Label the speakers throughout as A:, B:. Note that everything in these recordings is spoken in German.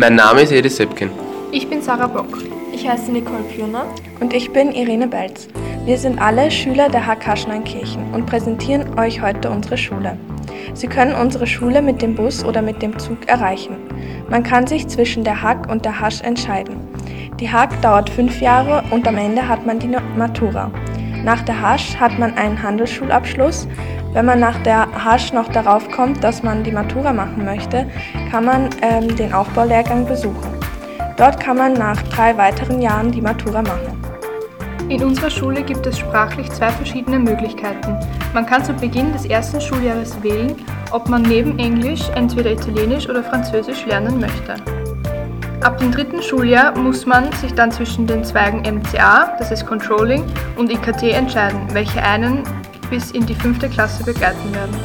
A: Mein Name ist Edi Sepkin.
B: Ich bin Sarah Bock.
C: Ich heiße Nicole Pürner.
D: Und ich bin Irene Belz. Wir sind alle Schüler der HK Schneinkirchen und präsentieren euch heute unsere Schule. Sie können unsere Schule mit dem Bus oder mit dem Zug erreichen. Man kann sich zwischen der Hack und der Hasch entscheiden. Die Hack dauert fünf Jahre und am Ende hat man die Matura. Nach der Hasch hat man einen Handelsschulabschluss. Wenn man nach der Hasch noch darauf kommt, dass man die Matura machen möchte, kann man ähm, den Aufbaulehrgang besuchen. Dort kann man nach drei weiteren Jahren die Matura machen.
B: In unserer Schule gibt es sprachlich zwei verschiedene Möglichkeiten. Man kann zu Beginn des ersten Schuljahres wählen, ob man neben Englisch entweder Italienisch oder Französisch lernen möchte. Ab dem dritten Schuljahr muss man sich dann zwischen den Zweigen MCA, das ist Controlling, und IKT entscheiden, welche einen bis in die fünfte Klasse begleiten werden.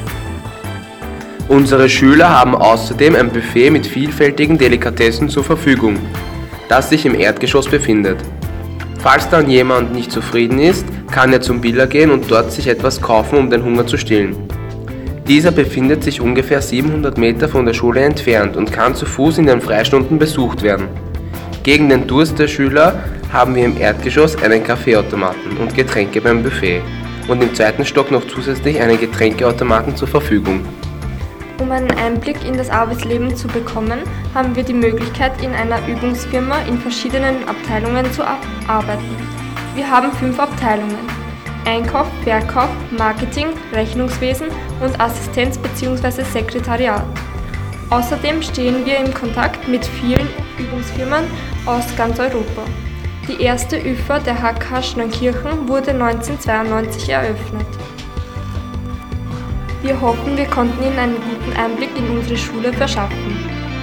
A: Unsere Schüler haben außerdem ein Buffet mit vielfältigen Delikatessen zur Verfügung, das sich im Erdgeschoss befindet. Falls dann jemand nicht zufrieden ist, kann er zum Biller gehen und dort sich etwas kaufen, um den Hunger zu stillen. Dieser befindet sich ungefähr 700 Meter von der Schule entfernt und kann zu Fuß in den Freistunden besucht werden. Gegen den Durst der Schüler haben wir im Erdgeschoss einen Kaffeeautomaten und Getränke beim Buffet und im zweiten Stock noch zusätzlich einen Getränkeautomaten zur Verfügung.
C: Um einen Einblick in das Arbeitsleben zu bekommen, haben wir die Möglichkeit, in einer Übungsfirma in verschiedenen Abteilungen zu arbeiten. Wir haben fünf Abteilungen. Einkauf, Verkauf, Marketing, Rechnungswesen und Assistenz bzw. Sekretariat. Außerdem stehen wir in Kontakt mit vielen Übungsfirmen aus ganz Europa. Die erste ÜFA der HK Schneunkirchen wurde 1992 eröffnet. Wir hoffen, wir konnten Ihnen einen guten Einblick in unsere Schule verschaffen.